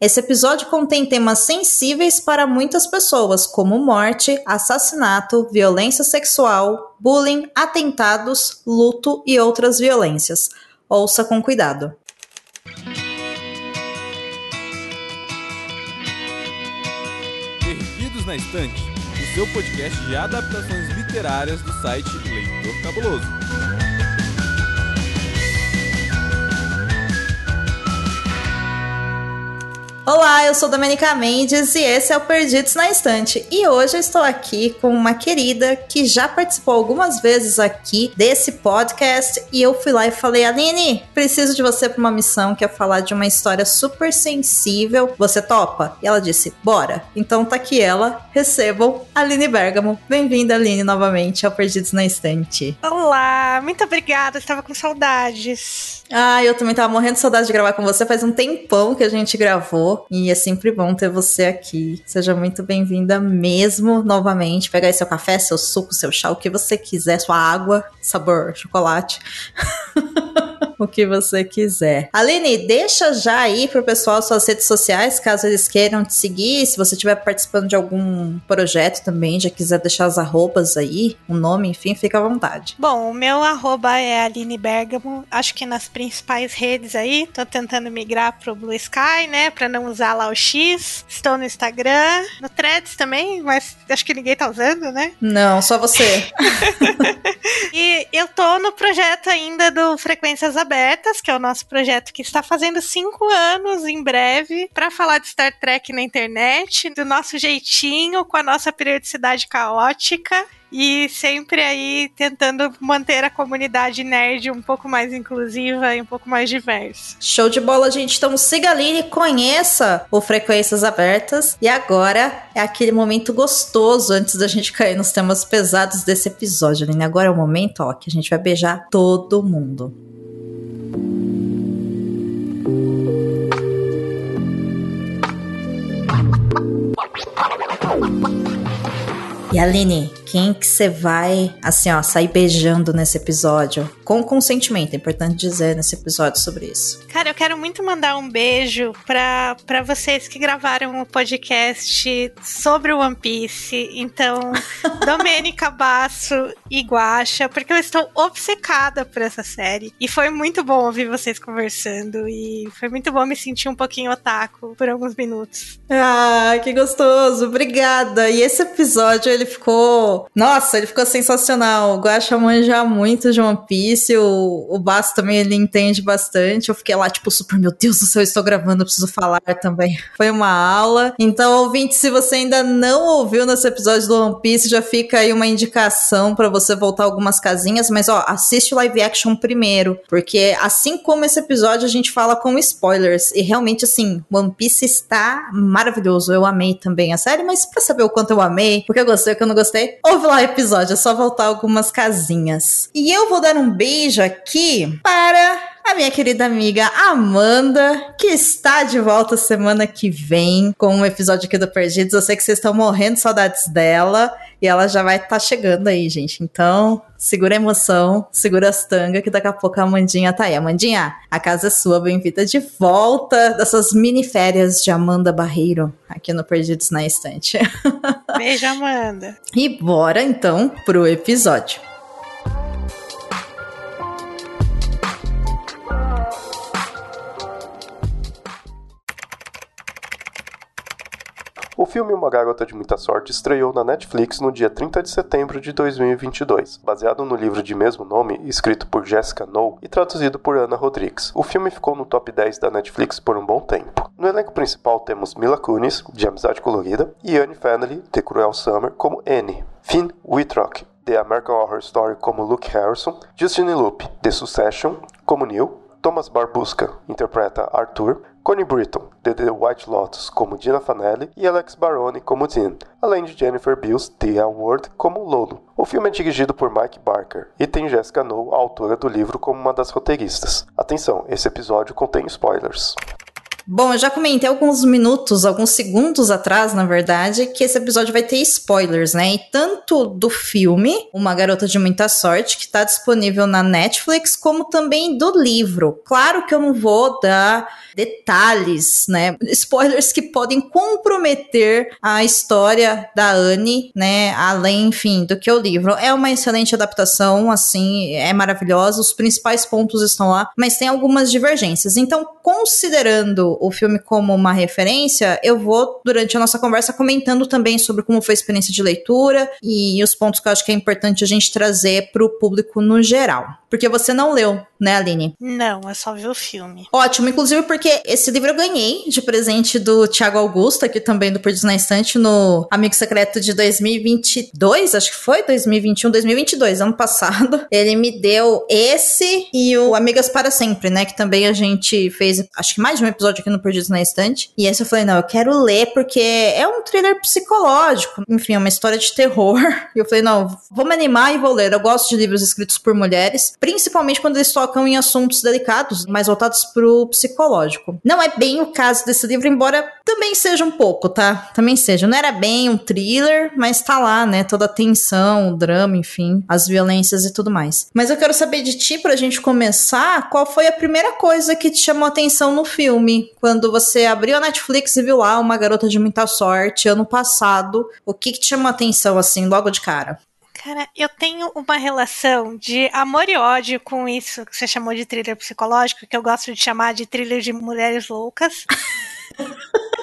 Esse episódio contém temas sensíveis para muitas pessoas, como morte, assassinato, violência sexual, bullying, atentados, luto e outras violências. Ouça com cuidado. Perdidos na Estante, o seu podcast de adaptações literárias do site Leitor Cabuloso. Olá, eu sou Domenica Mendes e esse é o Perdidos na Estante. E hoje eu estou aqui com uma querida que já participou algumas vezes aqui desse podcast e eu fui lá e falei: Aline, preciso de você para uma missão que é falar de uma história super sensível. Você topa? E ela disse: Bora. Então tá aqui ela. Recebam Aline Bergamo. Bem-vinda, Aline, novamente ao Perdidos na Estante. Olá, muito obrigada. Estava com saudades. Ah, eu também tava morrendo de saudade de gravar com você. Faz um tempão que a gente gravou. E é sempre bom ter você aqui. Seja muito bem-vinda mesmo novamente. Pegar aí seu café, seu suco, seu chá, o que você quiser, sua água, sabor chocolate. o que você quiser. Aline, deixa já aí pro pessoal suas redes sociais, caso eles queiram te seguir. Se você estiver participando de algum projeto também, já quiser deixar as arrobas aí, o um nome, enfim, fica à vontade. Bom, o meu arroba é Aline Bergamo, acho que nas principais redes aí. Tô tentando migrar pro Blue Sky, né, pra não usar lá o X. Estou no Instagram, no Threads também, mas acho que ninguém tá usando, né? Não, só você. e eu tô no projeto ainda do Frequências Abertas Abertas, que é o nosso projeto que está fazendo cinco anos em breve, para falar de Star Trek na internet, do nosso jeitinho, com a nossa periodicidade caótica e sempre aí tentando manter a comunidade nerd um pouco mais inclusiva e um pouco mais diversa. Show de bola, gente. Então siga ali e conheça o Frequências Abertas. E agora é aquele momento gostoso antes da gente cair nos temas pesados desse episódio, Aline. Agora é o momento, ó, que a gente vai beijar todo mundo. What? E Aline, quem que você vai, assim, ó, sair beijando nesse episódio? Com consentimento, é importante dizer nesse episódio sobre isso. Cara, eu quero muito mandar um beijo para vocês que gravaram o podcast sobre o One Piece. Então, Domênica Basso e Guacha, porque eu estou obcecada por essa série. E foi muito bom ouvir vocês conversando. E foi muito bom me sentir um pouquinho otaku por alguns minutos. Ah, que gostoso. Obrigada. E esse episódio, ele ficou. Nossa, ele ficou sensacional. O Guacha manja muito de One Piece. O, o Basso também ele entende bastante. Eu fiquei lá, tipo, super, meu Deus do céu, estou gravando, preciso falar também. Foi uma aula. Então, ouvinte, se você ainda não ouviu nesse episódio do One Piece, já fica aí uma indicação para você voltar algumas casinhas. Mas, ó, assiste o live action primeiro. Porque assim como esse episódio, a gente fala com spoilers. E realmente, assim, One Piece está maravilhoso. Eu amei também a série, mas pra saber o quanto eu amei, porque eu gostei o que eu não gostei, ouve lá o episódio, é só voltar algumas casinhas. E eu vou dar um beijo aqui para a minha querida amiga Amanda, que está de volta semana que vem com um episódio aqui do Perdidos. Eu sei que vocês estão morrendo de saudades dela e ela já vai estar tá chegando aí, gente. Então, segura a emoção, segura as tangas, que daqui a pouco a Amandinha tá aí. Amandinha, a casa é sua, bem-vinda de volta dessas mini férias de Amanda Barreiro aqui no Perdidos na Estante. Beijo, Amanda. E bora então pro episódio. O filme Uma Garota de Muita Sorte estreou na Netflix no dia 30 de setembro de 2022, baseado no livro de mesmo nome, escrito por Jessica Knoll e traduzido por Ana Rodrigues. O filme ficou no top 10 da Netflix por um bom tempo. No elenco principal temos Mila Kunis, de Amizade Colorida, e Anne Fennelly, de Cruel Summer, como Annie. Finn Wittrock, de American Horror Story, como Luke Harrison, Justine Lupe, de Succession, como Neil, Thomas Barbuska interpreta Arthur, Connie Britton, de The White Lotus, como Dina Fanelli, e Alex Baroni como Dean, além de Jennifer Beals, Tia Ward, como Lolo. O filme é dirigido por Mike Barker e tem Jessica Knoll, a autora do livro, como uma das roteiristas. Atenção, esse episódio contém spoilers. Bom, eu já comentei alguns minutos, alguns segundos atrás, na verdade, que esse episódio vai ter spoilers, né? E tanto do filme, Uma Garota de Muita Sorte, que tá disponível na Netflix, como também do livro. Claro que eu não vou dar detalhes, né? Spoilers que podem comprometer a história da Anne, né? Além, enfim, do que o livro. É uma excelente adaptação, assim, é maravilhosa. Os principais pontos estão lá, mas tem algumas divergências. Então, considerando o filme como uma referência, eu vou, durante a nossa conversa, comentando também sobre como foi a experiência de leitura e os pontos que eu acho que é importante a gente trazer para o público no geral. Porque você não leu, né, Aline? Não, eu só vi o filme. Ótimo, inclusive porque esse livro eu ganhei de presente do Tiago Augusto, aqui também do Perdidos na Estante, no Amigo Secreto de 2022, acho que foi 2021, 2022, ano passado. Ele me deu esse e o Amigas para Sempre, né, que também a gente fez, acho que mais de um episódio aqui no Perdidos na Estante. E esse eu falei, não, eu quero ler porque é um thriller psicológico, enfim, é uma história de terror. E eu falei, não, vou me animar e vou ler. Eu gosto de livros escritos por mulheres principalmente quando eles tocam em assuntos delicados, mais voltados pro psicológico. Não é bem o caso desse livro, embora também seja um pouco, tá? Também seja. Não era bem um thriller, mas tá lá, né? Toda a tensão, o drama, enfim, as violências e tudo mais. Mas eu quero saber de ti, pra gente começar, qual foi a primeira coisa que te chamou atenção no filme? Quando você abriu a Netflix e viu lá uma garota de muita sorte ano passado, o que, que te chamou atenção, assim, logo de cara? Cara, eu tenho uma relação de amor e ódio com isso que você chamou de thriller psicológico, que eu gosto de chamar de thriller de mulheres loucas.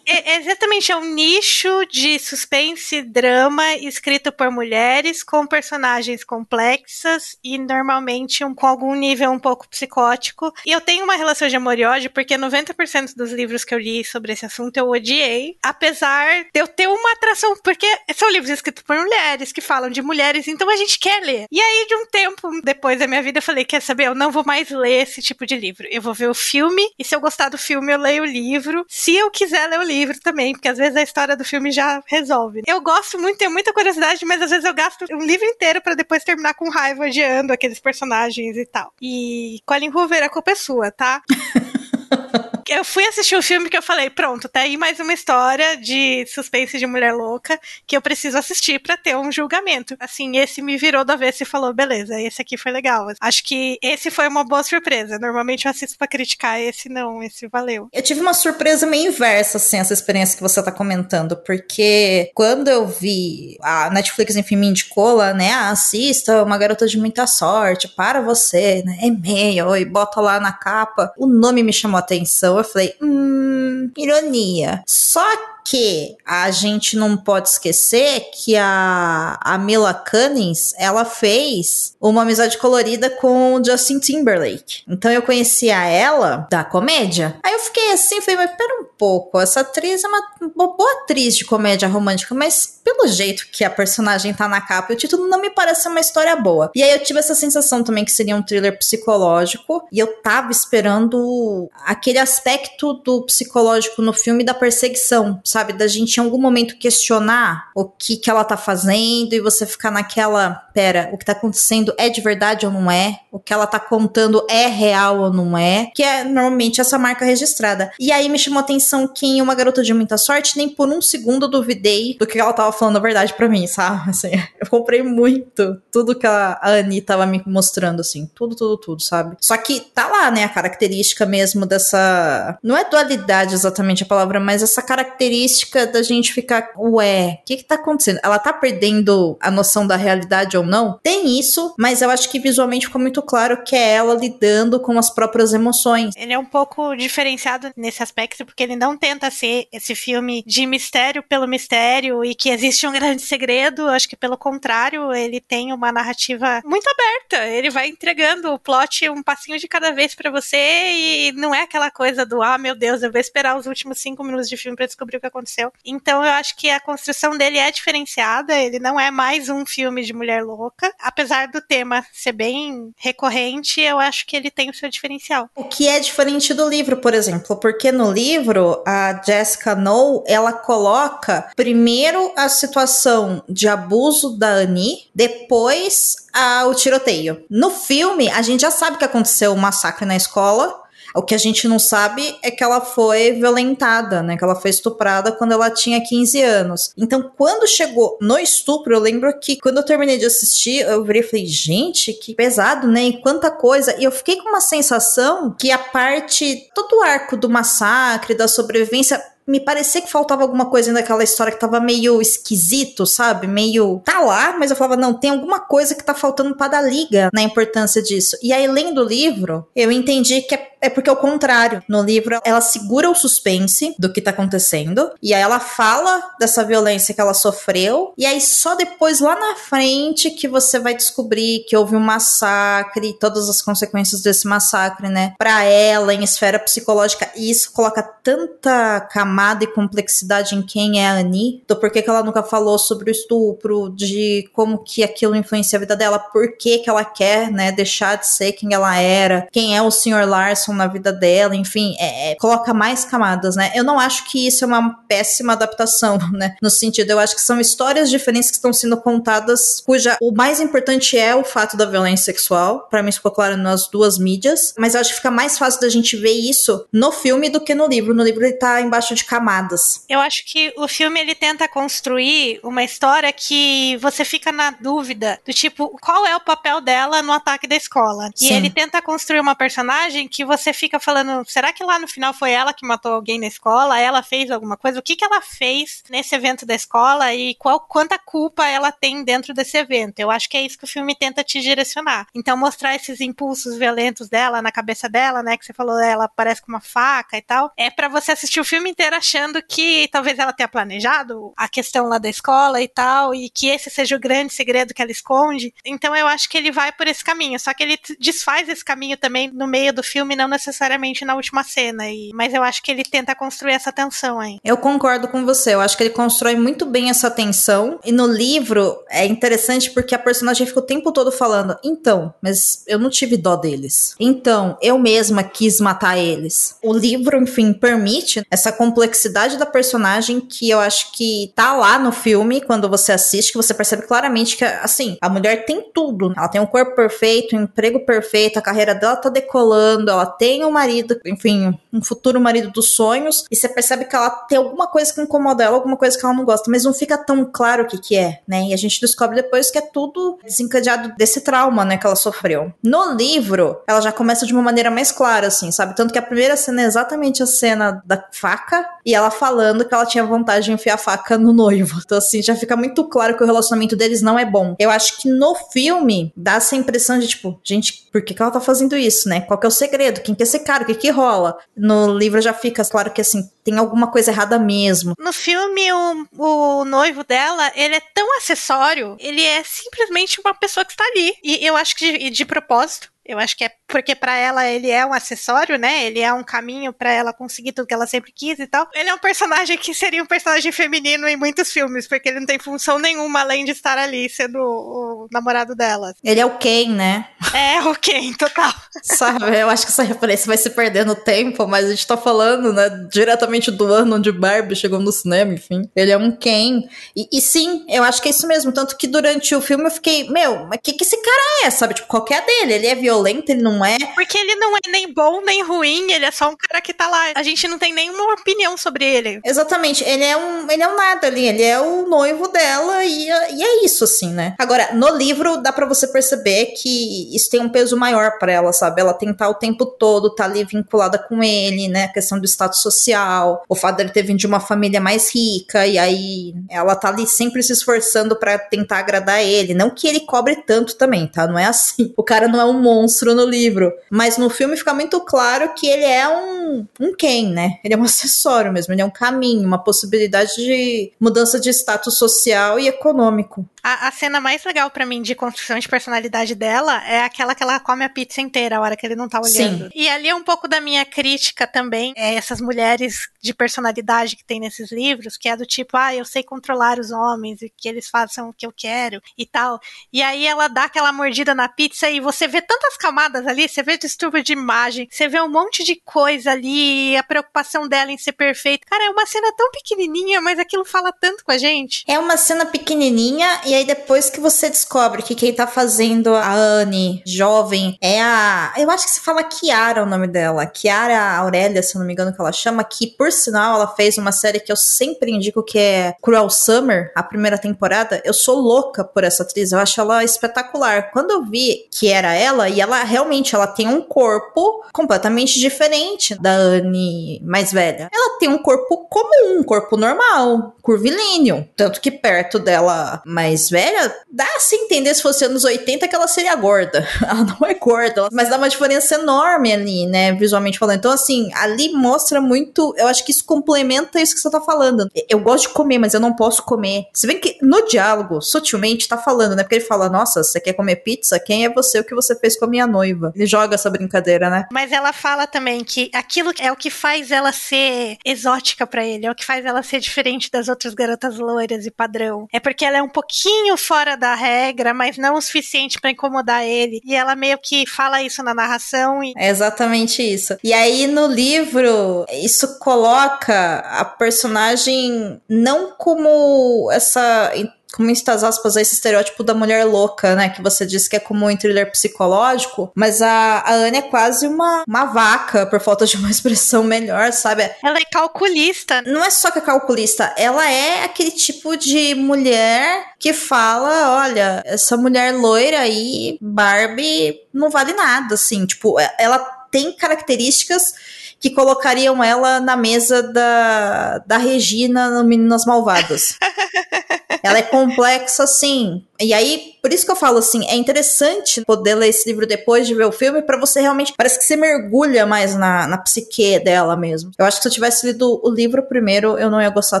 É, exatamente, é um nicho de suspense e drama escrito por mulheres com personagens complexas e normalmente um, com algum nível um pouco psicótico. E eu tenho uma relação de amor e ódio porque 90% dos livros que eu li sobre esse assunto eu odiei, apesar de eu ter uma atração, porque são livros escritos por mulheres que falam de mulheres, então a gente quer ler. E aí, de um tempo depois da minha vida, eu falei: quer saber? Eu não vou mais ler esse tipo de livro. Eu vou ver o filme e se eu gostar do filme, eu leio o livro. Se eu quiser ler o livro, livro também, porque às vezes a história do filme já resolve. Eu gosto muito, tenho muita curiosidade, mas às vezes eu gasto um livro inteiro para depois terminar com raiva odiando aqueles personagens e tal. E Colin Hoover, a culpa é sua, tá? eu fui assistir o um filme que eu falei, pronto, tá aí mais uma história de suspense de mulher louca que eu preciso assistir para ter um julgamento. Assim, esse me virou da vez e falou, beleza, esse aqui foi legal. Acho que esse foi uma boa surpresa. Normalmente eu assisto para criticar, esse não, esse valeu. Eu tive uma surpresa meio inversa, assim, essa experiência que você tá comentando, porque quando eu vi a Netflix, enfim, me indicou lá, né, ah, assista Uma Garota de Muita Sorte, para você, né, e-mail, e bota lá na capa, o nome me chamou atenção, eu falei, hum, ironia. Só que a gente não pode esquecer que a, a Mila Kunis, ela fez uma amizade colorida com o Justin Timberlake. Então eu conhecia ela da comédia. Aí eu fiquei assim, falei, mas pera um pouco, essa atriz é uma, uma boa atriz de comédia romântica, mas pelo jeito que a personagem tá na capa e o título não me parece uma história boa. E aí eu tive essa sensação também que seria um thriller psicológico e eu tava esperando aquele aspecto do psicológico no filme da perseguição, sabe? Da gente em algum momento questionar o que que ela tá fazendo e você ficar naquela, pera, o que tá acontecendo é de verdade ou não é? O que ela tá contando é real ou não é? Que é normalmente essa marca registrada. E aí me chamou a atenção que em Uma Garota de Muita Sorte, nem por um segundo eu duvidei do que ela tava falando a verdade para mim, sabe? Assim, eu comprei muito tudo que a Annie tava me mostrando, assim, tudo, tudo, tudo, sabe? Só que tá lá, né, a característica mesmo dessa. Não é dualidade exatamente a palavra, mas essa característica característica da gente ficar, ué, o que que tá acontecendo? Ela tá perdendo a noção da realidade ou não? Tem isso, mas eu acho que visualmente ficou muito claro que é ela lidando com as próprias emoções. Ele é um pouco diferenciado nesse aspecto, porque ele não tenta ser esse filme de mistério pelo mistério e que existe um grande segredo. Acho que pelo contrário, ele tem uma narrativa muito aberta. Ele vai entregando o plot um passinho de cada vez para você e não é aquela coisa do, ah, meu Deus, eu vou esperar os últimos cinco minutos de filme para descobrir o que aconteceu. Então eu acho que a construção dele é diferenciada, ele não é mais um filme de mulher louca. Apesar do tema ser bem recorrente, eu acho que ele tem o seu diferencial. O que é diferente do livro, por exemplo, porque no livro a Jessica No, ela coloca primeiro a situação de abuso da Annie, depois a, o tiroteio. No filme, a gente já sabe que aconteceu um massacre na escola, O que a gente não sabe é que ela foi violentada, né? Que ela foi estuprada quando ela tinha 15 anos. Então, quando chegou no estupro, eu lembro que quando eu terminei de assistir, eu virei e falei, gente, que pesado, né? E quanta coisa. E eu fiquei com uma sensação que a parte, todo o arco do massacre, da sobrevivência, me parecia que faltava alguma coisa naquela história que tava meio esquisito, sabe? Meio. Tá lá, mas eu falava, não, tem alguma coisa que tá faltando para dar liga na importância disso. E aí, lendo o livro, eu entendi que é, é porque é o contrário. No livro, ela segura o suspense do que tá acontecendo, e aí ela fala dessa violência que ela sofreu, e aí só depois, lá na frente, que você vai descobrir que houve um massacre e todas as consequências desse massacre, né? Pra ela, em esfera psicológica, e isso coloca tanta camada e complexidade em quem é a Annie, do porquê que ela nunca falou sobre o estupro, de como que aquilo influencia a vida dela, por que que ela quer, né, deixar de ser quem ela era, quem é o Sr. Larson na vida dela, enfim, é, é, coloca mais camadas, né? Eu não acho que isso é uma péssima adaptação, né? No sentido, eu acho que são histórias diferentes que estão sendo contadas, cuja o mais importante é o fato da violência sexual, para mim ficou claro nas duas mídias, mas eu acho que fica mais fácil da gente ver isso no filme do que no livro. No livro ele tá embaixo de camadas. Eu acho que o filme ele tenta construir uma história que você fica na dúvida do tipo, qual é o papel dela no ataque da escola? Sim. E ele tenta construir uma personagem que você fica falando, será que lá no final foi ela que matou alguém na escola? Ela fez alguma coisa? O que que ela fez nesse evento da escola e qual quanta culpa ela tem dentro desse evento? Eu acho que é isso que o filme tenta te direcionar. Então mostrar esses impulsos violentos dela na cabeça dela, né, que você falou, ela parece com uma faca e tal, é para você assistir o filme inteiro achando que talvez ela tenha planejado a questão lá da escola e tal, e que esse seja o grande segredo que ela esconde. Então eu acho que ele vai por esse caminho, só que ele desfaz esse caminho também no meio do filme, não necessariamente na última cena. E, mas eu acho que ele tenta construir essa tensão aí. Eu concordo com você, eu acho que ele constrói muito bem essa tensão. E no livro é interessante porque a personagem fica o tempo todo falando: então, mas eu não tive dó deles. Então, eu mesma quis matar eles. O livro, enfim, permite essa complexidade da personagem que eu acho que tá lá no filme quando você assiste, que você percebe claramente que, assim, a mulher tem tudo. Ela tem um corpo perfeito, um emprego perfeito, a carreira dela tá decolando, ela tem um marido, enfim, um futuro marido dos sonhos, e você percebe que ela tem alguma coisa que incomoda ela, alguma coisa que ela não gosta, mas não fica tão claro o que que é, né? E a gente descobre depois que é tudo desencadeado desse trauma, né, que ela sofreu. No livro, ela já começa de uma maneira mais clara, assim, sabe? Tanto que a primeira cena é exatamente a cena da faca, e ela falando que ela tinha vontade de enfiar a faca no noivo. Então, assim, já fica muito claro que o relacionamento deles não é bom. Eu acho que no filme dá essa impressão de, tipo, gente, por que, que ela tá fazendo isso, né? Qual que é o segredo? Quem que é esse cara? O que que rola? No livro já fica claro que, assim, tem alguma coisa errada mesmo. No filme, o, o noivo dela, ele é tão acessório, ele é simplesmente uma pessoa que está ali. E eu acho que de, de propósito. Eu acho que é porque para ela ele é um acessório, né? Ele é um caminho para ela conseguir tudo que ela sempre quis e tal. Ele é um personagem que seria um personagem feminino em muitos filmes, porque ele não tem função nenhuma além de estar ali sendo o, namorado dela. Ele é o Ken, né? É, o Ken, total. Sabe, eu acho que essa referência vai se perder no tempo, mas a gente tá falando, né, diretamente do ano onde Barbie chegou no cinema, enfim. Ele é um Ken. E, e sim, eu acho que é isso mesmo. Tanto que durante o filme eu fiquei, meu, mas o que, que esse cara é, sabe? Tipo, qualquer dele. Ele é violento, ele não não é. Porque ele não é nem bom nem ruim, ele é só um cara que tá lá. A gente não tem nenhuma opinião sobre ele. Exatamente, ele é um, ele é um nada ali, ele é o noivo dela e, e é isso, assim, né? Agora, no livro dá para você perceber que isso tem um peso maior para ela, sabe? Ela tentar o tempo todo tá ali vinculada com ele, né? A questão do status social, o fato dele ter vindo de uma família mais rica, e aí ela tá ali sempre se esforçando para tentar agradar ele. Não que ele cobre tanto também, tá? Não é assim. O cara não é um monstro no livro livro. Mas no filme fica muito claro que ele é um, um quem, né? Ele é um acessório mesmo, ele é um caminho, uma possibilidade de mudança de status social e econômico. A, a cena mais legal para mim de construção de personalidade dela é aquela que ela come a pizza inteira a hora que ele não tá olhando. Sim. E ali é um pouco da minha crítica também, é essas mulheres de personalidade que tem nesses livros, que é do tipo, ah, eu sei controlar os homens e que eles façam o que eu quero e tal. E aí ela dá aquela mordida na pizza e você vê tantas camadas ali, você vê distúrbio de imagem, você vê um monte de coisa ali, a preocupação dela em ser perfeita. Cara, é uma cena tão pequenininha, mas aquilo fala tanto com a gente. É uma cena pequenininha e aí depois que você descobre que quem tá fazendo a Anne jovem é a, eu acho que se fala Kiara o nome dela, Kiara Aurélia, se eu não me engano que ela chama, que por sinal ela fez uma série que eu sempre indico que é Cruel Summer, a primeira temporada. Eu sou louca por essa atriz, eu acho ela espetacular. Quando eu vi que era ela e ela realmente ela tem um corpo completamente diferente da Anne mais velha. Ela tem um corpo comum, um corpo normal, curvilíneo, tanto que perto dela mais velha, dá a se entender se fosse anos 80 que ela seria gorda. Ela não é gorda, mas dá uma diferença enorme ali, né, visualmente falando. Então assim, ali mostra muito, eu acho que isso complementa isso que você tá falando. Eu gosto de comer, mas eu não posso comer. Se bem que no diálogo, sutilmente, tá falando, né? Porque ele fala: Nossa, você quer comer pizza? Quem é você? O que você fez com a minha noiva? Ele joga essa brincadeira, né? Mas ela fala também que aquilo é o que faz ela ser exótica para ele, é o que faz ela ser diferente das outras garotas loiras e padrão. É porque ela é um pouquinho fora da regra, mas não o suficiente para incomodar ele. E ela meio que fala isso na narração. E... É exatamente isso. E aí no livro, isso coloca a personagem não como essa com muitas aspas, esse estereótipo da mulher louca, né? Que você disse que é como um thriller psicológico, mas a, a Anne é quase uma, uma vaca, por falta de uma expressão melhor, sabe? Ela é calculista. Não é só que é calculista, ela é aquele tipo de mulher que fala: olha, essa mulher loira aí, Barbie, não vale nada, assim, tipo, ela tem características que colocariam ela na mesa da, da Regina no Meninas Malvadas. ela é complexa, assim. E aí, por isso que eu falo assim, é interessante poder ler esse livro depois de ver o filme, para você realmente. Parece que você mergulha mais na, na psique dela mesmo. Eu acho que se eu tivesse lido o livro primeiro, eu não ia gostar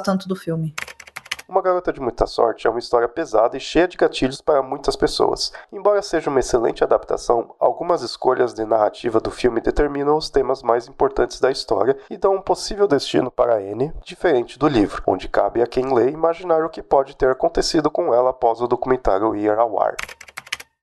tanto do filme. Uma Garota de Muita Sorte é uma história pesada e cheia de gatilhos para muitas pessoas. Embora seja uma excelente adaptação, algumas escolhas de narrativa do filme determinam os temas mais importantes da história e dão um possível destino para Anne diferente do livro, onde cabe a quem lê imaginar o que pode ter acontecido com ela após o documentário ir ao ar.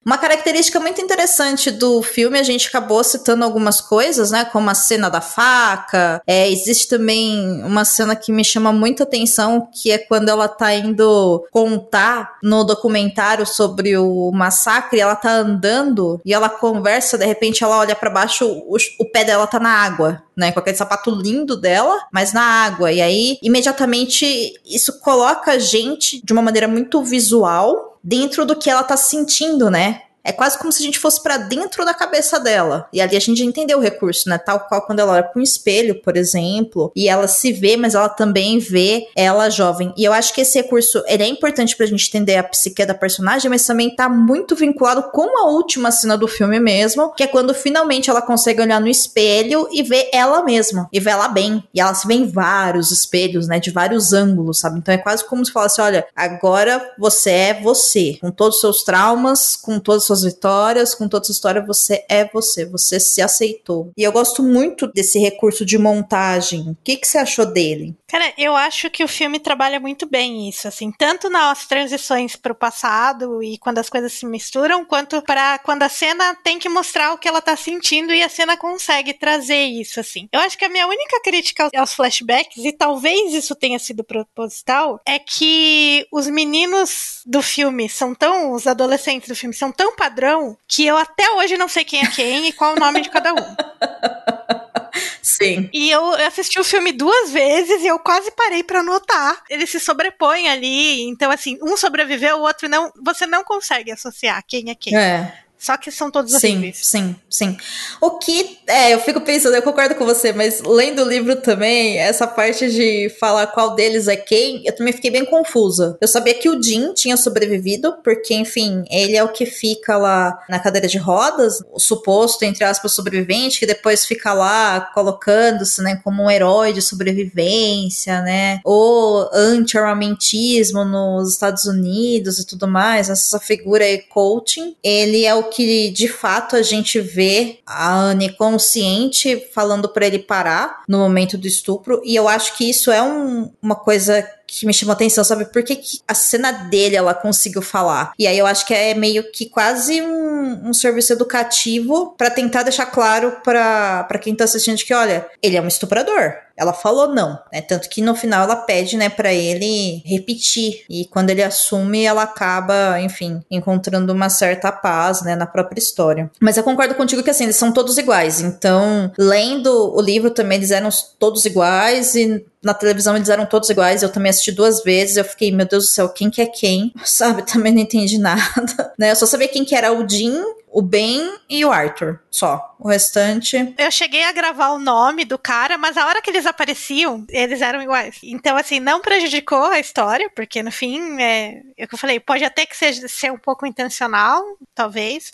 Uma característica muito interessante do filme, a gente acabou citando algumas coisas, né? Como a cena da faca. É, existe também uma cena que me chama muita atenção, que é quando ela tá indo contar no documentário sobre o massacre, ela tá andando e ela conversa, de repente ela olha para baixo, o, o pé dela tá na água. Né, com aquele sapato lindo dela, mas na água. E aí, imediatamente, isso coloca a gente de uma maneira muito visual dentro do que ela tá sentindo, né? É quase como se a gente fosse para dentro da cabeça dela. E ali a gente entendeu o recurso, né? Tal qual quando ela olha para um espelho, por exemplo, e ela se vê, mas ela também vê ela jovem. E eu acho que esse recurso ele é importante pra gente entender a psique da personagem, mas também tá muito vinculado com a última cena do filme mesmo, que é quando finalmente ela consegue olhar no espelho e ver ela mesma, e ver ela bem. E ela se vê em vários espelhos, né? De vários ângulos, sabe? Então é quase como se falasse: olha, agora você é você, com todos os seus traumas, com todas as suas suas vitórias, com toda sua história, você é você, você se aceitou. E eu gosto muito desse recurso de montagem. O que, que você achou dele? Cara, eu acho que o filme trabalha muito bem isso, assim, tanto nas transições para o passado e quando as coisas se misturam, quanto para quando a cena tem que mostrar o que ela tá sentindo e a cena consegue trazer isso, assim. Eu acho que a minha única crítica aos flashbacks, e talvez isso tenha sido proposital, é que os meninos do filme são tão, os adolescentes do filme são tão padrão que eu até hoje não sei quem é quem e qual o nome de cada um. Sim. E eu assisti o filme duas vezes e eu quase parei para anotar. Eles se sobrepõem ali, então assim, um sobreviveu, o outro não. Você não consegue associar quem é quem. É. Só que são todos sim, horríveis. Sim, sim. O que. É, eu fico pensando, eu concordo com você, mas lendo o livro também, essa parte de falar qual deles é quem, eu também fiquei bem confusa. Eu sabia que o Jim tinha sobrevivido, porque, enfim, ele é o que fica lá na cadeira de rodas, o suposto, entre aspas, sobrevivente, que depois fica lá colocando-se, né, como um herói de sobrevivência, né? Ou anti-armamentismo nos Estados Unidos e tudo mais, essa figura aí, coaching. Ele é o que de fato a gente vê a Anne consciente falando para ele parar no momento do estupro, e eu acho que isso é um, uma coisa que me chamou atenção, sabe? Por que, que, a cena dele ela conseguiu falar? E aí eu acho que é meio que quase um, um serviço educativo para tentar deixar claro para quem tá assistindo que, olha, ele é um estuprador. Ela falou não, né? Tanto que no final ela pede, né, para ele repetir. E quando ele assume, ela acaba, enfim, encontrando uma certa paz, né, na própria história. Mas eu concordo contigo que assim, eles são todos iguais. Então, lendo o livro também eles eram todos iguais e na televisão eles eram todos iguais. Eu também assisti duas vezes. Eu fiquei, meu Deus do céu, quem que é quem? Sabe? Também não entendi nada, né? Eu só sabia quem que era o Jim o Ben e o Arthur, só. O restante. Eu cheguei a gravar o nome do cara, mas a hora que eles apareciam, eles eram iguais. Então, assim, não prejudicou a história, porque no fim, é, é eu falei, pode até que seja ser um pouco intencional, talvez,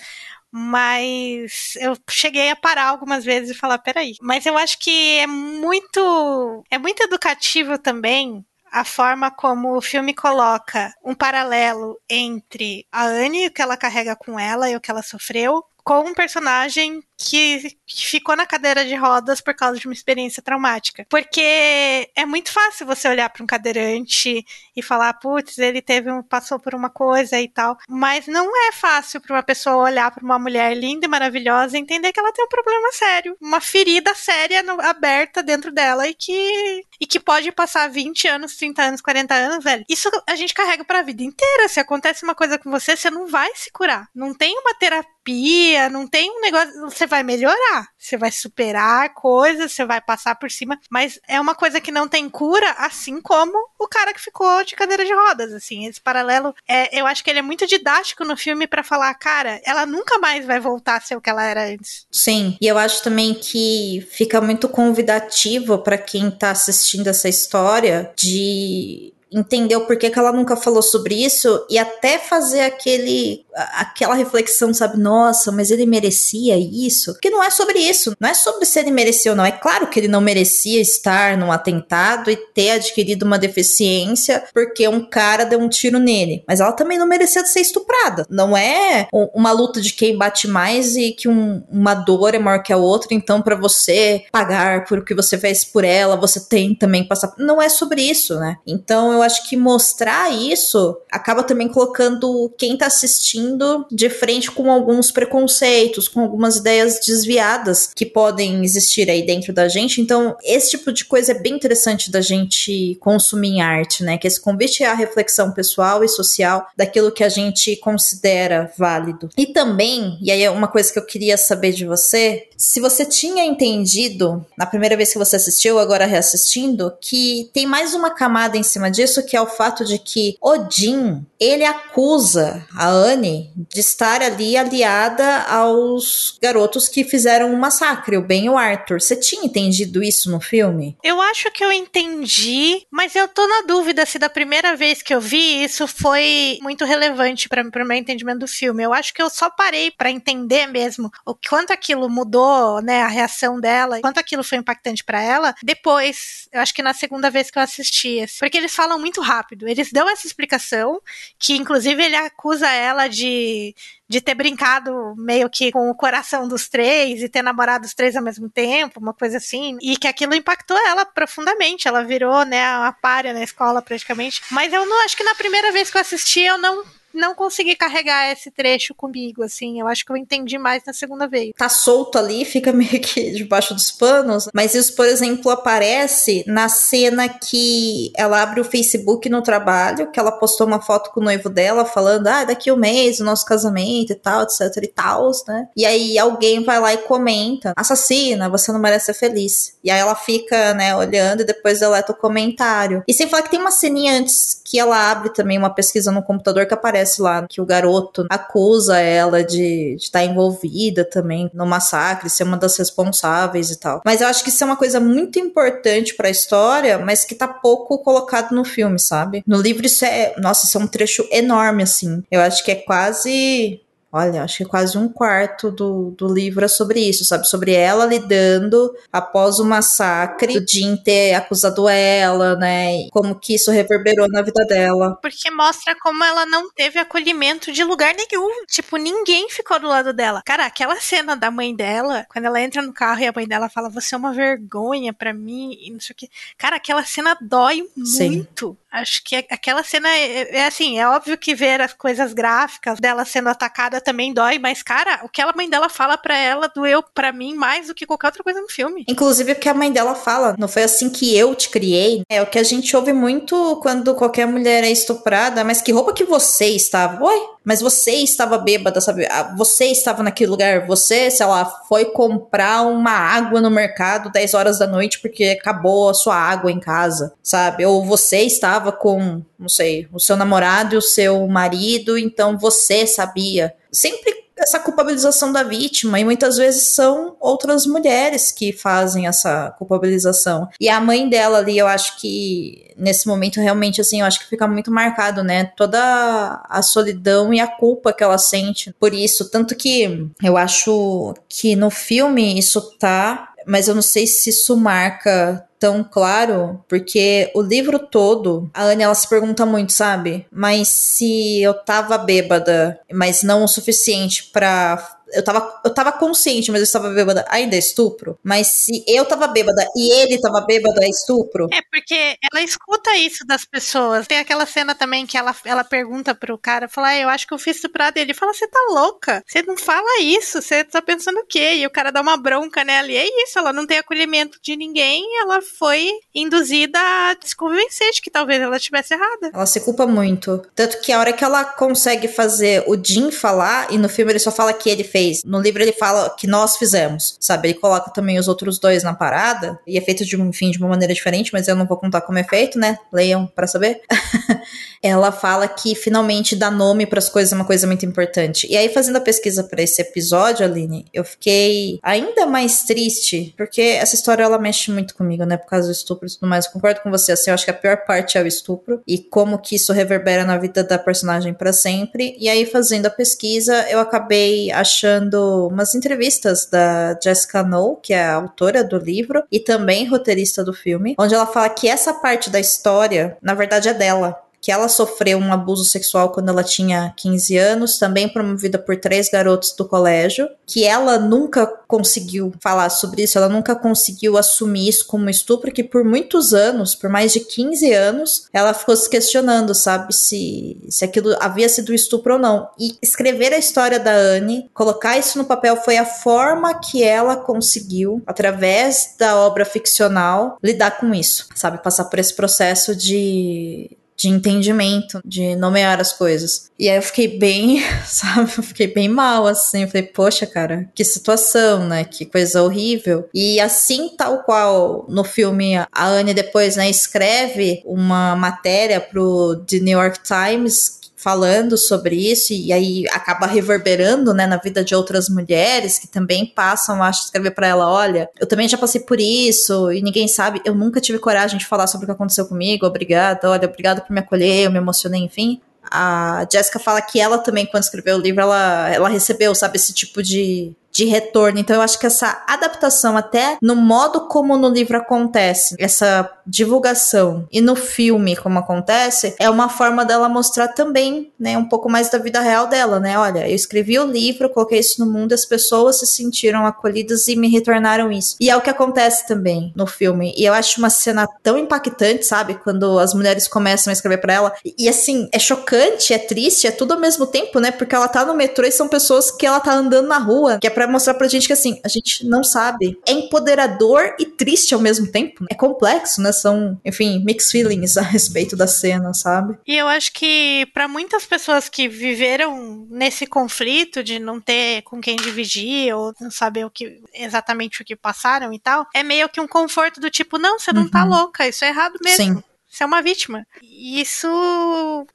mas eu cheguei a parar algumas vezes e falar, peraí. Mas eu acho que é muito é muito educativo também a forma como o filme coloca um paralelo entre a Anne, o que ela carrega com ela e o que ela sofreu, com um personagem que, ficou na cadeira de rodas por causa de uma experiência traumática. Porque é muito fácil você olhar para um cadeirante e falar, putz, ele teve um, passou por uma coisa e tal. Mas não é fácil para uma pessoa olhar para uma mulher linda e maravilhosa e entender que ela tem um problema sério, uma ferida séria no, aberta dentro dela e que e que pode passar 20 anos, 30 anos, 40 anos, velho. Isso a gente carrega para a vida inteira. Se acontece uma coisa com você, você não vai se curar. Não tem uma terapia, não tem um negócio, você vai melhorar, você vai superar coisas, você vai passar por cima, mas é uma coisa que não tem cura, assim como o cara que ficou de cadeira de rodas, assim, esse paralelo, é, eu acho que ele é muito didático no filme para falar, cara, ela nunca mais vai voltar a ser o que ela era antes. Sim, e eu acho também que fica muito convidativo para quem tá assistindo essa história de entender o porquê que ela nunca falou sobre isso e até fazer aquele aquela reflexão, sabe? Nossa, mas ele merecia isso? Porque não é sobre isso, não é sobre se ele mereceu ou não. É claro que ele não merecia estar num atentado e ter adquirido uma deficiência porque um cara deu um tiro nele, mas ela também não merecia ser estuprada. Não é uma luta de quem bate mais e que um, uma dor é maior que a outra, então para você pagar por o que você fez por ela, você tem também passar. Não é sobre isso, né? Então eu acho que mostrar isso acaba também colocando quem tá assistindo de frente com alguns preconceitos, com algumas ideias desviadas que podem existir aí dentro da gente. Então, esse tipo de coisa é bem interessante da gente consumir arte, né? Que esse convite é a reflexão pessoal e social daquilo que a gente considera válido. E também, e aí é uma coisa que eu queria saber de você, se você tinha entendido na primeira vez que você assistiu, agora reassistindo, que tem mais uma camada em cima disso isso que é o fato de que Odin, ele acusa a Anne de estar ali aliada aos garotos que fizeram o um massacre, o Ben e o Arthur. Você tinha entendido isso no filme? Eu acho que eu entendi, mas eu tô na dúvida se da primeira vez que eu vi isso foi muito relevante para o meu entendimento do filme. Eu acho que eu só parei para entender mesmo o quanto aquilo mudou, né, a reação dela, quanto aquilo foi impactante para ela depois. Eu acho que na segunda vez que eu assisti, porque eles falam muito rápido. Eles dão essa explicação, que inclusive ele acusa ela de, de ter brincado meio que com o coração dos três e ter namorado os três ao mesmo tempo, uma coisa assim, e que aquilo impactou ela profundamente. Ela virou, né, uma párea na escola praticamente. Mas eu não acho que na primeira vez que eu assisti eu não não consegui carregar esse trecho comigo, assim. Eu acho que eu entendi mais na segunda vez. Tá solto ali, fica meio que debaixo dos panos. Mas isso, por exemplo, aparece na cena que ela abre o Facebook no trabalho, que ela postou uma foto com o noivo dela, falando, ah, daqui um mês, o nosso casamento e tal, etc e tal, né? E aí alguém vai lá e comenta, assassina, você não merece ser feliz. E aí ela fica, né, olhando e depois deleta o comentário. E sem falar que tem uma ceninha antes que ela abre também uma pesquisa no computador que aparece aparece lá que o garoto acusa ela de estar tá envolvida também no massacre, ser uma das responsáveis e tal. Mas eu acho que isso é uma coisa muito importante para a história, mas que tá pouco colocado no filme, sabe? No livro isso é, nossa, isso é um trecho enorme assim. Eu acho que é quase olha, acho que quase um quarto do, do livro é sobre isso, sabe? Sobre ela lidando após o massacre, o Jim ter acusado ela, né? E como que isso reverberou na vida dela. Porque mostra como ela não teve acolhimento de lugar nenhum. Tipo, ninguém ficou do lado dela. Cara, aquela cena da mãe dela, quando ela entra no carro e a mãe dela fala, você é uma vergonha para mim, e não sei o que. Cara, aquela cena dói muito. Sim. Acho que aquela cena é, é, assim, é óbvio que ver as coisas gráficas dela sendo atacada também dói, mas cara, o que a mãe dela fala para ela doeu para mim mais do que qualquer outra coisa no filme. Inclusive o que a mãe dela fala, não foi assim que eu te criei. É o que a gente ouve muito quando qualquer mulher é estuprada, mas que roupa que você estava? Oi, mas você estava bêbada, sabe? Ah, você estava naquele lugar, você, sei lá, foi comprar uma água no mercado 10 horas da noite porque acabou a sua água em casa, sabe? Ou você estava com, não sei, o seu namorado e o seu marido, então você sabia. Sempre essa culpabilização da vítima e muitas vezes são outras mulheres que fazem essa culpabilização. E a mãe dela ali, eu acho que nesse momento realmente assim, eu acho que fica muito marcado, né? Toda a solidão e a culpa que ela sente por isso, tanto que eu acho que no filme isso tá mas eu não sei se isso marca tão claro, porque o livro todo, a Anne ela se pergunta muito, sabe? Mas se eu tava bêbada, mas não o suficiente para eu tava, eu tava consciente, mas eu estava bêbada, ainda é estupro? Mas se eu tava bêbada e ele tava bêbado, é estupro? É, porque ela escuta isso das pessoas. Tem aquela cena também que ela, ela pergunta pro cara, fala, ah, eu acho que eu fui estuprado. E ele fala, você tá louca? Você não fala isso, você tá pensando o quê? E o cara dá uma bronca nela, e é isso, ela não tem acolhimento de ninguém, ela foi induzida a se convencer de que talvez ela estivesse errada. Ela se culpa muito. Tanto que a hora que ela consegue fazer o Jim falar, e no filme ele só fala que ele fez fez. No livro ele fala que nós fizemos, sabe? Ele coloca também os outros dois na parada e é feito de, enfim, de uma maneira diferente, mas eu não vou contar como é feito, né? Leiam para saber. Ela fala que finalmente dar nome para as coisas é uma coisa muito importante. E aí fazendo a pesquisa para esse episódio, Aline, eu fiquei ainda mais triste, porque essa história ela mexe muito comigo, né? Por causa do estupro e tudo mais. Eu concordo com você, assim, eu acho que a pior parte é o estupro e como que isso reverbera na vida da personagem para sempre. E aí fazendo a pesquisa, eu acabei achando escutando umas entrevistas da Jessica Knoll, que é a autora do livro e também roteirista do filme, onde ela fala que essa parte da história, na verdade, é dela que ela sofreu um abuso sexual quando ela tinha 15 anos, também promovida por três garotos do colégio, que ela nunca conseguiu falar sobre isso, ela nunca conseguiu assumir isso como estupro, que por muitos anos, por mais de 15 anos, ela ficou se questionando, sabe, se, se aquilo havia sido estupro ou não. E escrever a história da Anne, colocar isso no papel, foi a forma que ela conseguiu, através da obra ficcional, lidar com isso, sabe, passar por esse processo de de entendimento, de nomear as coisas. E aí eu fiquei bem, sabe, eu fiquei bem mal, assim. Eu falei, poxa, cara, que situação, né? Que coisa horrível. E assim, tal qual no filme, a Anne depois, né, escreve uma matéria pro The New York Times falando sobre isso e aí acaba reverberando, né, na vida de outras mulheres que também passam, acho, escrever para ela, olha, eu também já passei por isso e ninguém sabe, eu nunca tive coragem de falar sobre o que aconteceu comigo, obrigada, olha, obrigada por me acolher, eu me emocionei, enfim. A Jessica fala que ela também, quando escreveu o livro, ela, ela recebeu, sabe, esse tipo de, de retorno. Então eu acho que essa adaptação até no modo como no livro acontece, essa divulgação e no filme como acontece, é uma forma dela mostrar também, né, um pouco mais da vida real dela, né? Olha, eu escrevi o livro, coloquei isso no mundo, as pessoas se sentiram acolhidas e me retornaram isso. E é o que acontece também no filme. E eu acho uma cena tão impactante, sabe, quando as mulheres começam a escrever para ela. E, e assim, é chocante, é triste, é tudo ao mesmo tempo, né? Porque ela tá no metrô e são pessoas que ela tá andando na rua, que é pra para mostrar pra gente que assim, a gente não sabe. É empoderador e triste ao mesmo tempo. É complexo, né? São, enfim, mixed feelings a respeito da cena, sabe? E eu acho que para muitas pessoas que viveram nesse conflito de não ter com quem dividir ou não saber o que exatamente o que passaram e tal, é meio que um conforto do tipo, não, você não tá uhum. tá louca, isso é errado mesmo. Sim Você é uma vítima. Isso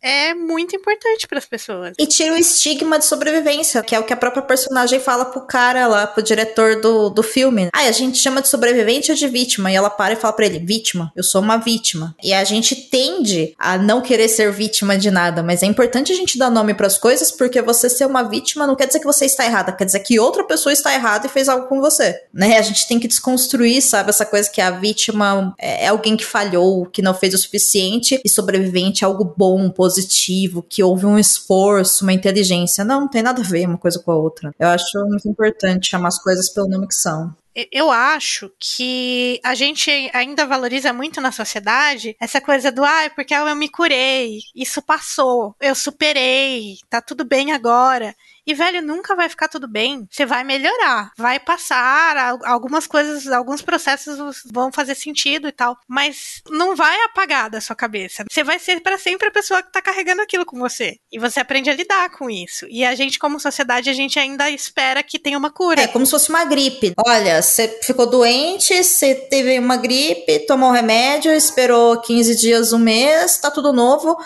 é muito importante para as pessoas. E tira o estigma de sobrevivência, que é o que a própria personagem fala pro cara lá, pro diretor do, do filme. Ah, a gente chama de sobrevivente ou de vítima. E ela para e fala pra ele: vítima, eu sou uma vítima. E a gente tende a não querer ser vítima de nada, mas é importante a gente dar nome para as coisas, porque você ser uma vítima não quer dizer que você está errada, quer dizer que outra pessoa está errada e fez algo com você. Né? A gente tem que desconstruir, sabe, essa coisa que a vítima é alguém que falhou, que não fez o suficiente, e sobrevivente é algo bom, positivo, que houve um esforço, uma inteligência. Não, não tem nada a ver uma coisa com a outra. Eu acho muito importante chamar as coisas pelo nome que são eu acho que a gente ainda valoriza muito na sociedade essa coisa do, ah, porque eu me curei, isso passou, eu superei, tá tudo bem agora. E, velho, nunca vai ficar tudo bem. Você vai melhorar, vai passar, algumas coisas, alguns processos vão fazer sentido e tal. Mas não vai apagar da sua cabeça. Você vai ser para sempre a pessoa que tá carregando aquilo com você. E você aprende a lidar com isso. E a gente, como sociedade, a gente ainda espera que tenha uma cura. É como se fosse uma gripe. Olha, você ficou doente, você teve uma gripe, tomou remédio, esperou 15 dias, um mês, tá tudo novo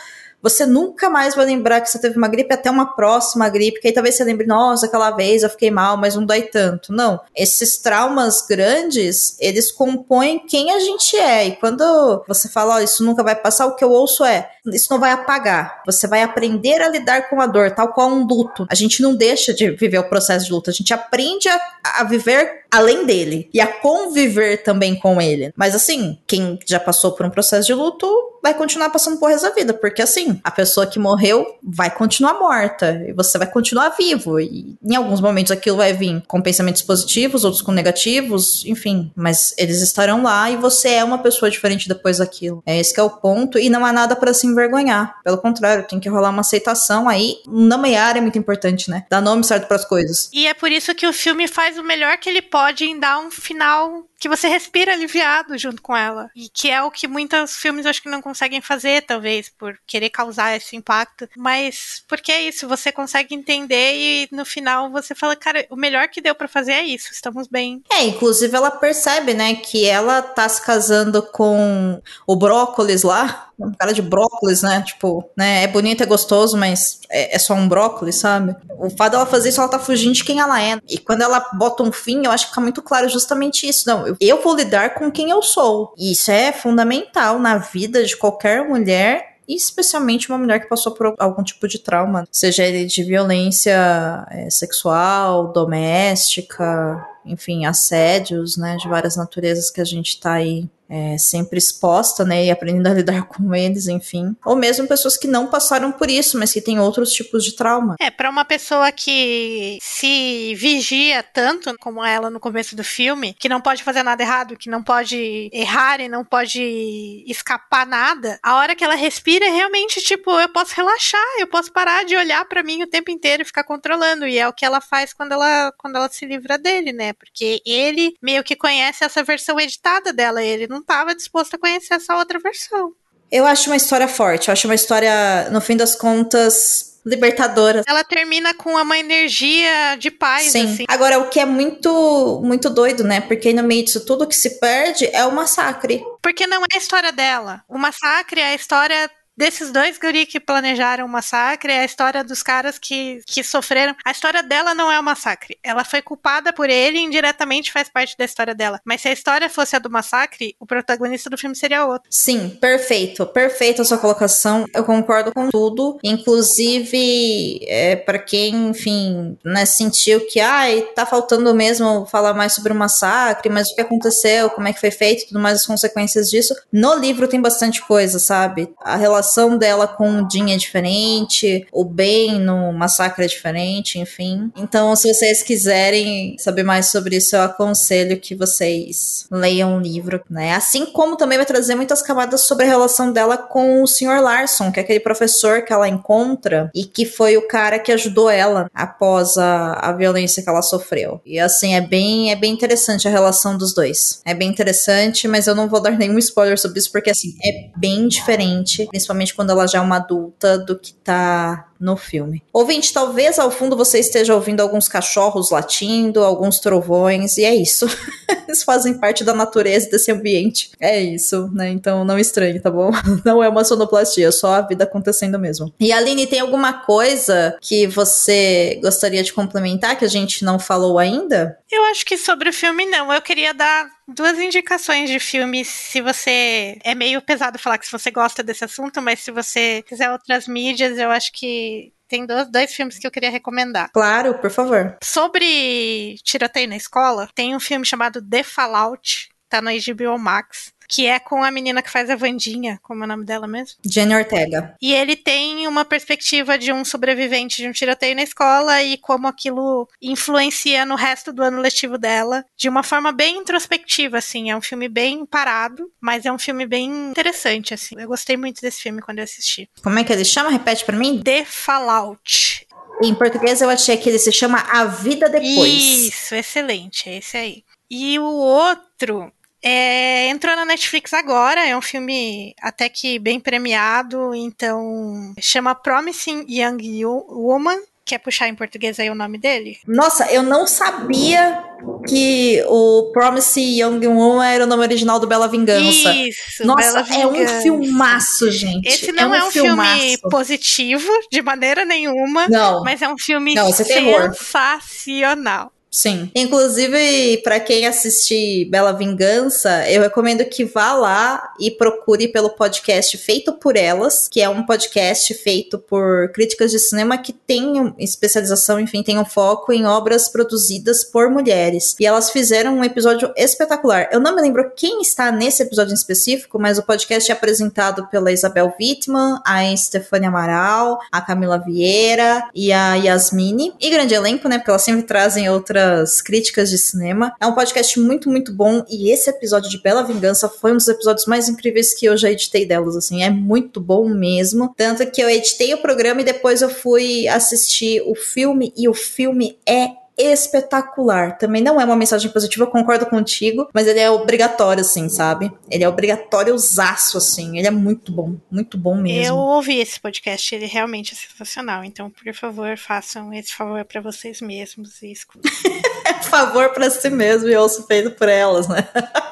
você nunca mais vai lembrar que você teve uma gripe até uma próxima gripe, que aí talvez você lembre, nossa, aquela vez eu fiquei mal, mas não dói tanto. Não. Esses traumas grandes, eles compõem quem a gente é. E quando você fala, oh, isso nunca vai passar, o que eu ouço é, isso não vai apagar. Você vai aprender a lidar com a dor, tal qual um luto. A gente não deixa de viver o processo de luto, a gente aprende a, a viver além dele e a conviver também com ele. Mas assim, quem já passou por um processo de luto vai continuar passando por da vida, porque assim, a pessoa que morreu vai continuar morta e você vai continuar vivo e em alguns momentos aquilo vai vir com pensamentos positivos, outros com negativos, enfim, mas eles estarão lá e você é uma pessoa diferente depois daquilo. É esse que é o ponto e não há nada para se envergonhar. Pelo contrário, tem que rolar uma aceitação aí. Nomear é muito importante, né? Dar nome certo para as coisas. E é por isso que o filme faz o melhor que ele pode em dar um final que você respira aliviado junto com ela. E que é o que muitos filmes acho que não conseguem fazer, talvez, por querer causar esse impacto. Mas porque é isso, você consegue entender e no final você fala, cara, o melhor que deu para fazer é isso, estamos bem. É, inclusive ela percebe, né, que ela tá se casando com o brócolis lá, um cara de brócolis, né? Tipo, né? É bonito, é gostoso, mas é, é, só um brócolis, sabe? O fato dela fazer isso, ela tá fugindo de quem ela é. E quando ela bota um fim, eu acho que fica muito claro justamente isso. Não, eu, vou lidar com quem eu sou. E isso é fundamental na vida de qualquer mulher especialmente uma mulher que passou por algum tipo de trauma, seja ele de violência é, sexual, doméstica, enfim, assédios, né, de várias naturezas que a gente tá aí é, sempre exposta, né, e aprendendo a lidar com eles, enfim. Ou mesmo pessoas que não passaram por isso, mas que têm outros tipos de trauma. É, para uma pessoa que se vigia tanto como ela no começo do filme, que não pode fazer nada errado, que não pode errar e não pode escapar nada, a hora que ela respira, realmente, tipo, eu posso relaxar, eu posso parar de olhar para mim o tempo inteiro e ficar controlando. E é o que ela faz quando ela, quando ela se livra dele, né? Porque ele meio que conhece essa versão editada dela, ele não estava disposto a conhecer essa outra versão. Eu acho uma história forte, eu acho uma história, no fim das contas, libertadora. Ela termina com uma energia de paz, Sim. Assim. Agora, o que é muito, muito doido, né? Porque no meio disso tudo que se perde é o massacre. Porque não é a história dela. O massacre é a história desses dois guri que planejaram o massacre, é a história dos caras que, que sofreram. A história dela não é o massacre. Ela foi culpada por ele e indiretamente faz parte da história dela. Mas se a história fosse a do massacre, o protagonista do filme seria outro. Sim, perfeito. Perfeita a sua colocação. Eu concordo com tudo. Inclusive, é, para quem, enfim, né, sentiu que, ai, tá faltando mesmo falar mais sobre o massacre, mas o que aconteceu, como é que foi feito, tudo mais as consequências disso. No livro tem bastante coisa, sabe? A relação relação dela com o Jin é diferente, o Ben no Massacre é diferente, enfim. Então, se vocês quiserem saber mais sobre isso, eu aconselho que vocês leiam o livro, né? Assim como também vai trazer muitas camadas sobre a relação dela com o Sr. Larson, que é aquele professor que ela encontra e que foi o cara que ajudou ela após a, a violência que ela sofreu. E assim, é bem, é bem interessante a relação dos dois. É bem interessante, mas eu não vou dar nenhum spoiler sobre isso, porque assim, é bem diferente, principalmente principalmente quando ela já é uma adulta, do que tá no filme. Ouvinte, talvez ao fundo você esteja ouvindo alguns cachorros latindo, alguns trovões, e é isso. Eles fazem parte da natureza desse ambiente. É isso, né? Então não estranhe, tá bom? Não é uma sonoplastia, é só a vida acontecendo mesmo. E Aline, tem alguma coisa que você gostaria de complementar que a gente não falou ainda? Eu acho que sobre o filme não. Eu queria dar duas indicações de filmes, se você. É meio pesado falar que se você gosta desse assunto, mas se você quiser outras mídias, eu acho que tem dois, dois filmes que eu queria recomendar. Claro, por favor. Sobre tiroteio na escola, tem um filme chamado The Fallout, tá no HBO Max que é com a menina que faz a Vandinha, como é o nome dela mesmo? Jenny Ortega. E ele tem uma perspectiva de um sobrevivente de um tiroteio na escola e como aquilo influencia no resto do ano letivo dela, de uma forma bem introspectiva, assim. É um filme bem parado, mas é um filme bem interessante, assim. Eu gostei muito desse filme quando eu assisti. Como é que ele chama? Repete para mim. The Fallout. Em português eu achei que ele se chama A Vida Depois. Isso, excelente, é esse aí. E o outro é, entrou na Netflix agora, é um filme até que bem premiado, então chama Promising Young Woman. Quer puxar em português aí o nome dele? Nossa, eu não sabia que o Promising Young Woman era o nome original do Bela Vingança. Isso, Nossa, Bela é um Vingança. filmaço, gente. Esse não é um, é um filme positivo, de maneira nenhuma, Não, mas é um filme Não, é sensacional. Sim. Inclusive, pra quem assistir Bela Vingança, eu recomendo que vá lá e procure pelo podcast Feito por Elas, que é um podcast feito por críticas de cinema que tem especialização, enfim, tem um foco em obras produzidas por mulheres. E elas fizeram um episódio espetacular. Eu não me lembro quem está nesse episódio em específico, mas o podcast é apresentado pela Isabel Wittmann, a Stefania Amaral, a Camila Vieira e a Yasmine. E grande elenco, né? Porque elas sempre trazem outras críticas de cinema. É um podcast muito, muito bom. E esse episódio de Bela Vingança foi um dos episódios mais incríveis que eu já editei delas. Assim, é muito bom mesmo. Tanto que eu editei o programa e depois eu fui assistir o filme. E o filme é espetacular. Também não é uma mensagem positiva, eu concordo contigo, mas ele é obrigatório, assim, sabe? Ele é obrigatório usaço, assim. Ele é muito bom, muito bom mesmo. Eu ouvi esse podcast, ele realmente é sensacional. Então, por favor, façam esse favor para vocês mesmos e escutem. favor para si mesmo e ouço feito por elas, né?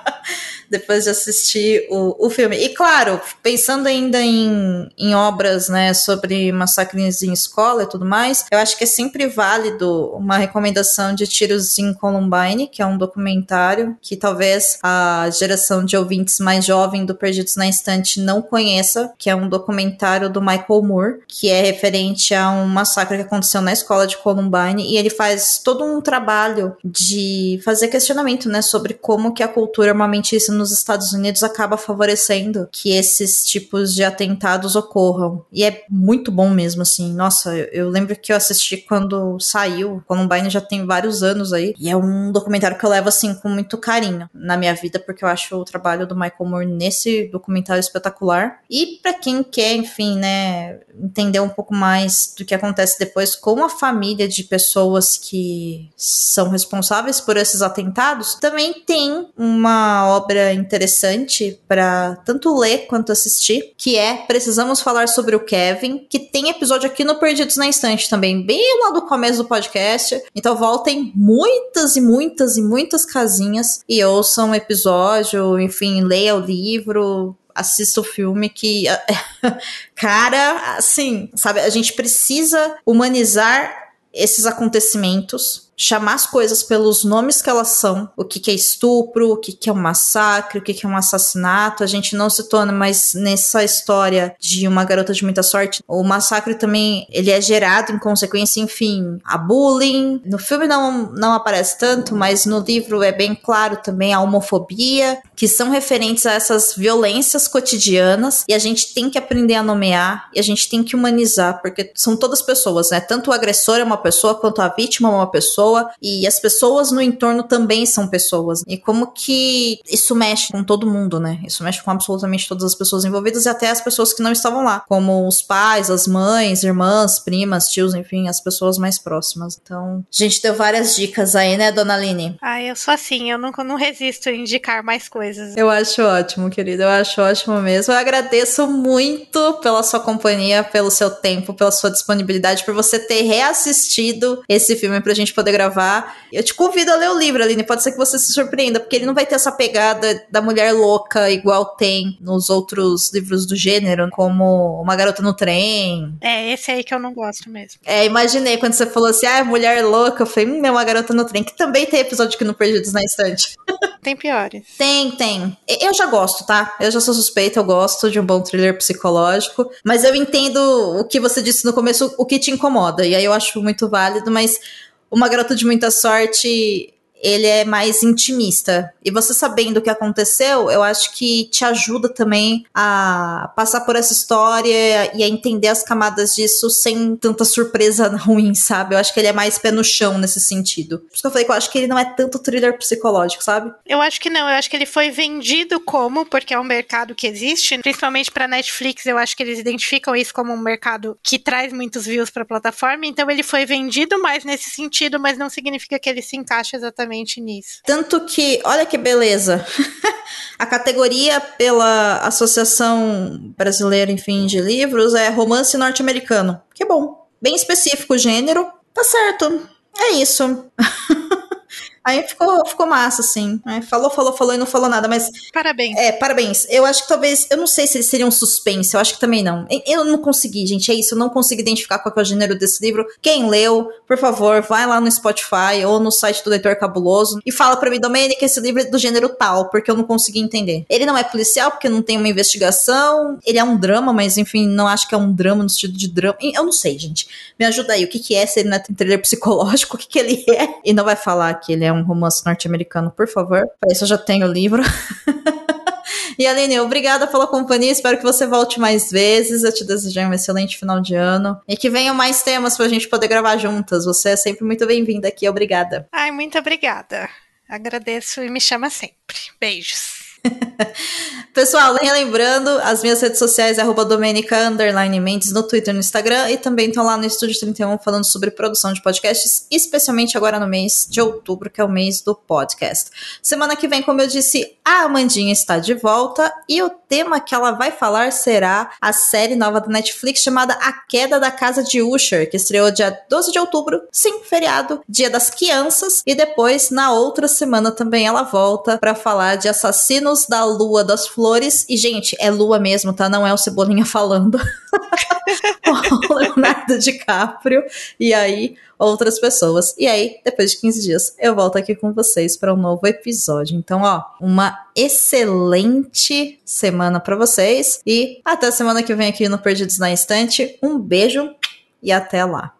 Depois de assistir o, o filme. E claro, pensando ainda em, em obras, né, sobre massacres em escola e tudo mais, eu acho que é sempre válido uma recomendação de Tiros em Columbine, que é um documentário que talvez a geração de ouvintes mais jovem do Perdidos na Instante não conheça, que é um documentário do Michael Moore, que é referente a um massacre que aconteceu na escola de Columbine, e ele faz todo um trabalho de fazer questionamento, né, sobre como que a cultura armamentista nos Estados Unidos acaba favorecendo que esses tipos de atentados ocorram. E é muito bom mesmo, assim. Nossa, eu, eu lembro que eu assisti quando saiu. Columbine já tem vários anos aí. E é um documentário que eu levo, assim, com muito carinho na minha vida, porque eu acho o trabalho do Michael Moore nesse documentário espetacular. E para quem quer, enfim, né, entender um pouco mais do que acontece depois com a família de pessoas que são responsáveis por esses atentados, também tem uma obra interessante para tanto ler quanto assistir, que é Precisamos Falar sobre o Kevin, que tem episódio aqui no Perdidos na Instante também, bem lá do começo do podcast. Então voltem muitas e muitas e muitas casinhas e ouçam o episódio, enfim, leia o livro, assista o filme que cara, assim, sabe, a gente precisa humanizar esses acontecimentos chamar as coisas pelos nomes que elas são, o que, que é estupro, o que, que é um massacre, o que, que é um assassinato. A gente não se torna mais nessa história de uma garota de muita sorte. O massacre também ele é gerado em consequência, enfim, a bullying. No filme não, não aparece tanto, mas no livro é bem claro também a homofobia, que são referentes a essas violências cotidianas. E a gente tem que aprender a nomear e a gente tem que humanizar, porque são todas pessoas, né? Tanto o agressor é uma pessoa, quanto a vítima é uma pessoa pessoa e as pessoas no entorno também são pessoas. E como que isso mexe com todo mundo, né? Isso mexe com absolutamente todas as pessoas envolvidas e até as pessoas que não estavam lá, como os pais, as mães, irmãs, primas, tios, enfim, as pessoas mais próximas. Então, a gente deu várias dicas aí, né, dona Aline? Ah, eu sou assim, eu não, não resisto a indicar mais coisas. Eu acho ótimo, querida, eu acho ótimo mesmo. Eu agradeço muito pela sua companhia, pelo seu tempo, pela sua disponibilidade, por você ter reassistido esse filme pra gente poder gravar. Eu te convido a ler o livro, Aline, pode ser que você se surpreenda, porque ele não vai ter essa pegada da mulher louca igual tem nos outros livros do gênero, como Uma Garota no Trem. É, esse aí que eu não gosto mesmo. É, imaginei quando você falou assim, ah, mulher louca, eu falei, hum, é Uma Garota no Trem, que também tem episódio que não Perdidos na Estante. Tem piores. Tem, tem. Eu já gosto, tá? Eu já sou suspeita, eu gosto de um bom thriller psicológico, mas eu entendo o que você disse no começo, o que te incomoda, e aí eu acho muito válido, mas Uma Garota de Muita Sorte ele é mais intimista. E você sabendo o que aconteceu, eu acho que te ajuda também a passar por essa história e a entender as camadas disso sem tanta surpresa ruim, sabe? Eu acho que ele é mais pé no chão nesse sentido. Por isso que eu falei que eu acho que ele não é tanto thriller psicológico, sabe? Eu acho que não, eu acho que ele foi vendido como, porque é um mercado que existe, principalmente para Netflix, eu acho que eles identificam isso como um mercado que traz muitos views para a plataforma, então ele foi vendido mais nesse sentido, mas não significa que ele se encaixa exatamente exatamente nisso. Tanto que, olha que beleza. a categoria pela Associação Brasileira, enfim, de livros é romance norte-americano. Que bom. Bem específico o gênero. Tá certo. É isso. Aí ficou, ficou massa, assim. Aí falou, falou, falou e não falou nada, mas. Parabéns. É, parabéns. Eu acho que talvez. Eu não sei se ele seria um suspense, eu acho que também não. Eu não consegui, gente. É isso. Eu não consegui identificar qual é o gênero desse livro. Quem leu, por favor, vai lá no Spotify ou no site do Leitor Cabuloso e fala pra mim, Domênica, esse livro é do gênero tal, porque eu não consegui entender. Ele não é policial, porque não tem uma investigação. Ele é um drama, mas enfim, não acho que é um drama no sentido de drama. Eu não sei, gente. Me ajuda aí. O que, que é? Se ele não é um thriller psicológico, o que, que ele é? E não vai falar que ele é um romance norte-americano, por favor. Para isso eu já tenho o livro. E Aline, obrigada pela companhia. Espero que você volte mais vezes. Eu te desejo um excelente final de ano. E que venham mais temas pra gente poder gravar juntas. Você é sempre muito bem-vinda aqui. Obrigada. Ai, muito obrigada. Agradeço e me chama sempre. Beijos. Pessoal, relembrando, as minhas redes sociais é Domenica no Twitter e no Instagram, e também estão lá no Estúdio 31 falando sobre produção de podcasts, especialmente agora no mês de outubro, que é o mês do podcast. Semana que vem, como eu disse, a Amandinha está de volta, e o tema que ela vai falar será a série nova da Netflix chamada A Queda da Casa de Usher, que estreou dia 12 de outubro, sim, feriado, dia das crianças, e depois, na outra semana também ela volta para falar de assassino da Lua das Flores. E, gente, é Lua mesmo, tá? Não é o Cebolinha falando. o Leonardo DiCaprio. E aí, outras pessoas. E aí, depois de 15 dias, eu volto aqui com vocês para um novo episódio. Então, ó, uma excelente semana para vocês. E até semana que vem aqui no Perdidos na Estante. Um beijo e até lá.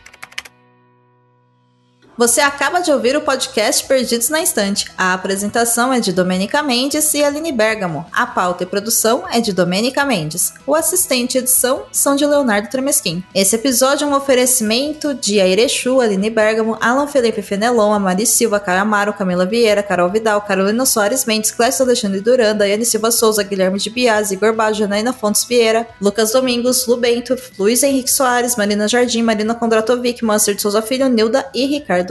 Você acaba de ouvir o podcast Perdidos na Estante. A apresentação é de Domênica Mendes e Aline Bergamo. A pauta e produção é de Domênica Mendes. O assistente e edição são de Leonardo Tremesquim. Esse episódio é um oferecimento de Airechu, Aline Bergamo, Alan Felipe Fenelon, Amari Silva, Caio Amaro, Camila Vieira, Carol Vidal, Carolina Soares Mendes, Clécio Alexandre Duran, Daiane Silva Souza, Guilherme de Biasi, Igor Baggio, Janaína Fontes Vieira, Lucas Domingos, Lu Bento, Luiz Henrique Soares, Marina Jardim, Marina Kondratovic, Mancer de Souza Filho, Nilda e Ricardo